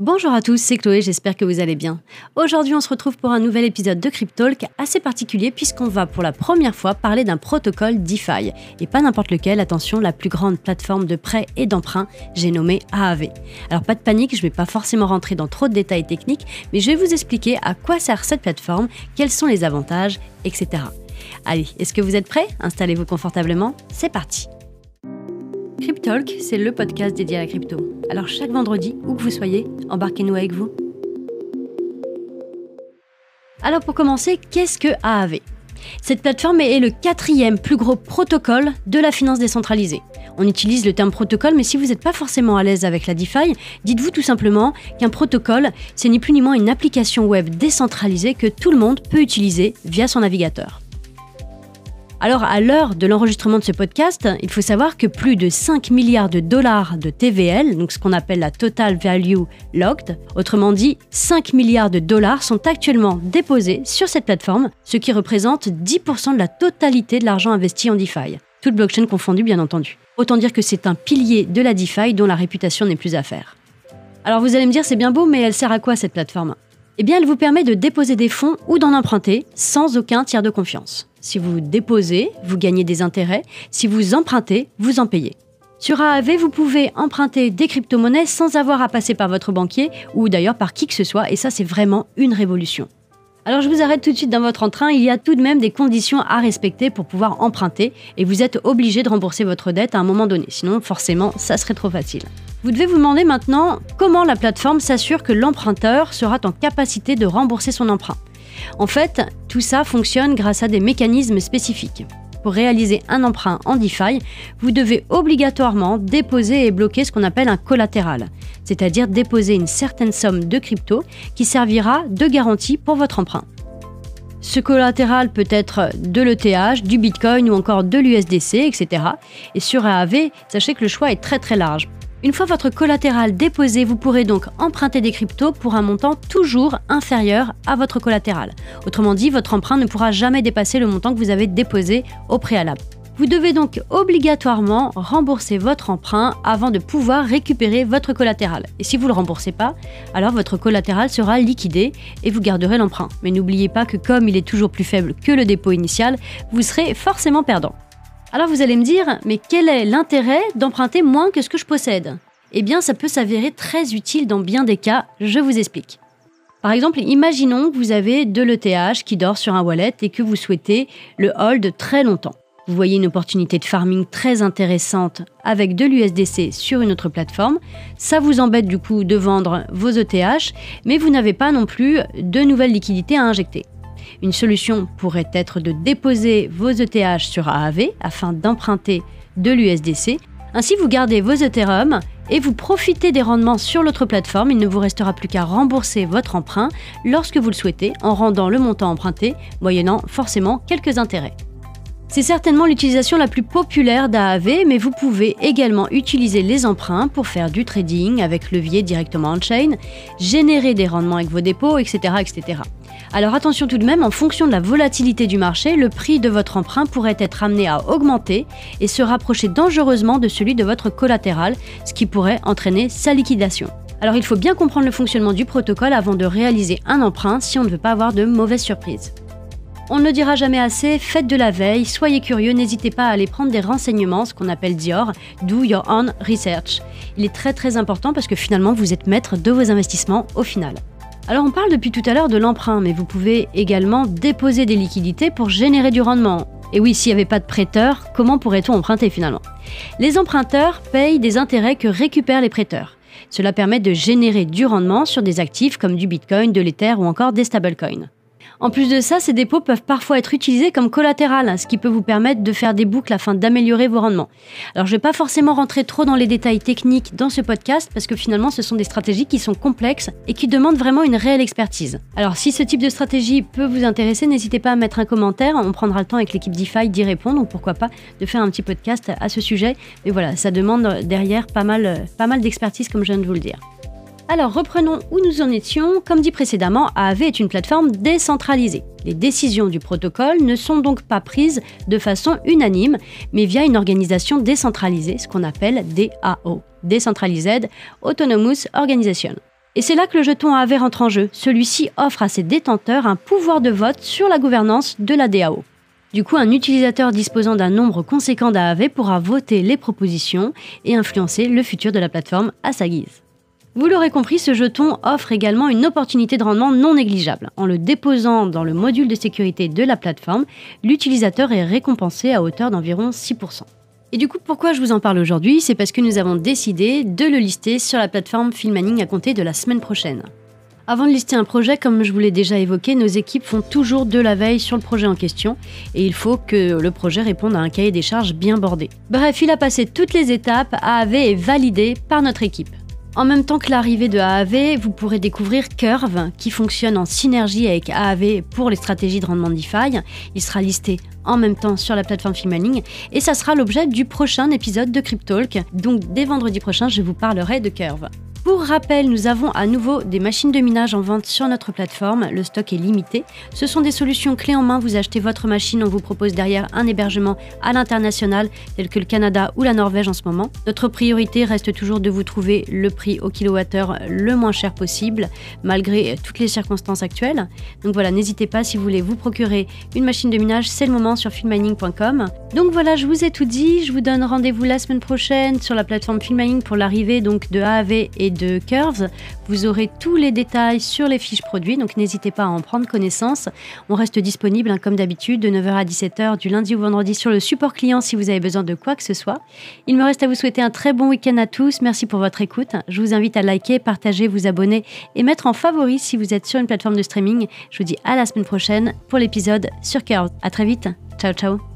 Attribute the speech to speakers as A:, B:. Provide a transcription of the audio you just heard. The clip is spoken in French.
A: Bonjour à tous, c'est Chloé, j'espère que vous allez bien. Aujourd'hui, on se retrouve pour un nouvel épisode de Cryptalk assez particulier puisqu'on va pour la première fois parler d'un protocole DeFi. Et pas n'importe lequel, attention, la plus grande plateforme de prêt et d'emprunt, j'ai nommé AAV. Alors pas de panique, je ne vais pas forcément rentrer dans trop de détails techniques, mais je vais vous expliquer à quoi sert cette plateforme, quels sont les avantages, etc. Allez, est-ce que vous êtes prêts? Installez-vous confortablement, c'est parti Cryptalk, c'est le podcast dédié à la crypto. Alors chaque vendredi, où que vous soyez, embarquez-nous avec vous. Alors pour commencer, qu'est-ce que AAV Cette plateforme est le quatrième plus gros protocole de la finance décentralisée. On utilise le terme protocole, mais si vous n'êtes pas forcément à l'aise avec la DeFi, dites-vous tout simplement qu'un protocole, c'est ni plus ni moins une application web décentralisée que tout le monde peut utiliser via son navigateur. Alors, à l'heure de l'enregistrement de ce podcast, il faut savoir que plus de 5 milliards de dollars de TVL, donc ce qu'on appelle la Total Value Locked, autrement dit 5 milliards de dollars sont actuellement déposés sur cette plateforme, ce qui représente 10% de la totalité de l'argent investi en DeFi. Toute blockchain confondue, bien entendu. Autant dire que c'est un pilier de la DeFi dont la réputation n'est plus à faire. Alors vous allez me dire, c'est bien beau, mais elle sert à quoi cette plateforme? Eh bien, elle vous permet de déposer des fonds ou d'en emprunter sans aucun tiers de confiance. Si vous déposez, vous gagnez des intérêts. Si vous empruntez, vous en payez. Sur AAV, vous pouvez emprunter des crypto-monnaies sans avoir à passer par votre banquier ou d'ailleurs par qui que ce soit, et ça c'est vraiment une révolution. Alors je vous arrête tout de suite dans votre entrain, il y a tout de même des conditions à respecter pour pouvoir emprunter, et vous êtes obligé de rembourser votre dette à un moment donné, sinon forcément ça serait trop facile. Vous devez vous demander maintenant comment la plateforme s'assure que l'emprunteur sera en capacité de rembourser son emprunt. En fait, tout ça fonctionne grâce à des mécanismes spécifiques. Pour réaliser un emprunt en DeFi, vous devez obligatoirement déposer et bloquer ce qu'on appelle un collatéral, c'est-à-dire déposer une certaine somme de crypto qui servira de garantie pour votre emprunt. Ce collatéral peut être de l'ETH, du Bitcoin ou encore de l'USDC, etc. Et sur AAV, sachez que le choix est très très large. Une fois votre collatéral déposé, vous pourrez donc emprunter des cryptos pour un montant toujours inférieur à votre collatéral. Autrement dit, votre emprunt ne pourra jamais dépasser le montant que vous avez déposé au préalable. Vous devez donc obligatoirement rembourser votre emprunt avant de pouvoir récupérer votre collatéral. Et si vous ne le remboursez pas, alors votre collatéral sera liquidé et vous garderez l'emprunt. Mais n'oubliez pas que comme il est toujours plus faible que le dépôt initial, vous serez forcément perdant. Alors vous allez me dire, mais quel est l'intérêt d'emprunter moins que ce que je possède? Eh bien, ça peut s'avérer très utile dans bien des cas, je vous explique. Par exemple, imaginons que vous avez de l'ETH qui dort sur un wallet et que vous souhaitez le hold très longtemps. Vous voyez une opportunité de farming très intéressante avec de l'USDC sur une autre plateforme. Ça vous embête du coup de vendre vos ETH, mais vous n'avez pas non plus de nouvelles liquidités à injecter. Une solution pourrait être de déposer vos ETH sur AAV afin d'emprunter de l'USDC. Ainsi, vous gardez vos Ethereum et vous profitez des rendements sur l'autre plateforme. Il ne vous restera plus qu'à rembourser votre emprunt lorsque vous le souhaitez en rendant le montant emprunté, moyennant forcément quelques intérêts. C'est certainement l'utilisation la plus populaire d'AAV, mais vous pouvez également utiliser les emprunts pour faire du trading avec levier directement on-chain, générer des rendements avec vos dépôts, etc., etc. Alors attention tout de même, en fonction de la volatilité du marché, le prix de votre emprunt pourrait être amené à augmenter et se rapprocher dangereusement de celui de votre collatéral, ce qui pourrait entraîner sa liquidation. Alors il faut bien comprendre le fonctionnement du protocole avant de réaliser un emprunt si on ne veut pas avoir de mauvaises surprises. On ne le dira jamais assez, faites de la veille, soyez curieux, n'hésitez pas à aller prendre des renseignements, ce qu'on appelle Dior, do your own research. Il est très très important parce que finalement vous êtes maître de vos investissements au final. Alors on parle depuis tout à l'heure de l'emprunt, mais vous pouvez également déposer des liquidités pour générer du rendement. Et oui, s'il n'y avait pas de prêteurs, comment pourrait-on emprunter finalement? Les emprunteurs payent des intérêts que récupèrent les prêteurs. Cela permet de générer du rendement sur des actifs comme du Bitcoin, de l'Ether ou encore des stablecoins. En plus de ça, ces dépôts peuvent parfois être utilisés comme collatéral, ce qui peut vous permettre de faire des boucles afin d'améliorer vos rendements. Alors je ne vais pas forcément rentrer trop dans les détails techniques dans ce podcast parce que finalement ce sont des stratégies qui sont complexes et qui demandent vraiment une réelle expertise. Alors si ce type de stratégie peut vous intéresser, n'hésitez pas à mettre un commentaire, on prendra le temps avec l'équipe DeFi d'y répondre ou pourquoi pas de faire un petit podcast à ce sujet. Mais voilà, ça demande derrière pas mal, pas mal d'expertise comme je viens de vous le dire. Alors reprenons où nous en étions. Comme dit précédemment, AAV est une plateforme décentralisée. Les décisions du protocole ne sont donc pas prises de façon unanime, mais via une organisation décentralisée, ce qu'on appelle DAO, Decentralized Autonomous Organization. Et c'est là que le jeton AAV rentre en jeu. Celui-ci offre à ses détenteurs un pouvoir de vote sur la gouvernance de la DAO. Du coup, un utilisateur disposant d'un nombre conséquent d'AAV pourra voter les propositions et influencer le futur de la plateforme à sa guise. Vous l'aurez compris, ce jeton offre également une opportunité de rendement non négligeable. En le déposant dans le module de sécurité de la plateforme, l'utilisateur est récompensé à hauteur d'environ 6%. Et du coup, pourquoi je vous en parle aujourd'hui? C'est parce que nous avons décidé de le lister sur la plateforme Filmaning à compter de la semaine prochaine. Avant de lister un projet, comme je vous l'ai déjà évoqué, nos équipes font toujours de la veille sur le projet en question et il faut que le projet réponde à un cahier des charges bien bordé. Bref, il a passé toutes les étapes, AAV est validé par notre équipe. En même temps que l'arrivée de AAV, vous pourrez découvrir Curve, qui fonctionne en synergie avec AAV pour les stratégies de rendement DeFi. Il sera listé en même temps sur la plateforme Filmaling et ça sera l'objet du prochain épisode de Cryptalk. Donc dès vendredi prochain, je vous parlerai de Curve. Pour rappel, nous avons à nouveau des machines de minage en vente sur notre plateforme. Le stock est limité. Ce sont des solutions clés en main. Vous achetez votre machine, on vous propose derrière un hébergement à l'international, tel que le Canada ou la Norvège en ce moment. Notre priorité reste toujours de vous trouver le prix au kilowattheure le moins cher possible, malgré toutes les circonstances actuelles. Donc voilà, n'hésitez pas si vous voulez vous procurer une machine de minage, c'est le moment sur filmmining.com. Donc voilà, je vous ai tout dit. Je vous donne rendez-vous la semaine prochaine sur la plateforme Filmmining pour l'arrivée donc de AAV et de Curves. Vous aurez tous les détails sur les fiches produits, donc n'hésitez pas à en prendre connaissance. On reste disponible, hein, comme d'habitude, de 9h à 17h du lundi au vendredi sur le support client si vous avez besoin de quoi que ce soit. Il me reste à vous souhaiter un très bon week-end à tous. Merci pour votre écoute. Je vous invite à liker, partager, vous abonner et mettre en favori si vous êtes sur une plateforme de streaming. Je vous dis à la semaine prochaine pour l'épisode sur Curves. À très vite. Ciao, ciao.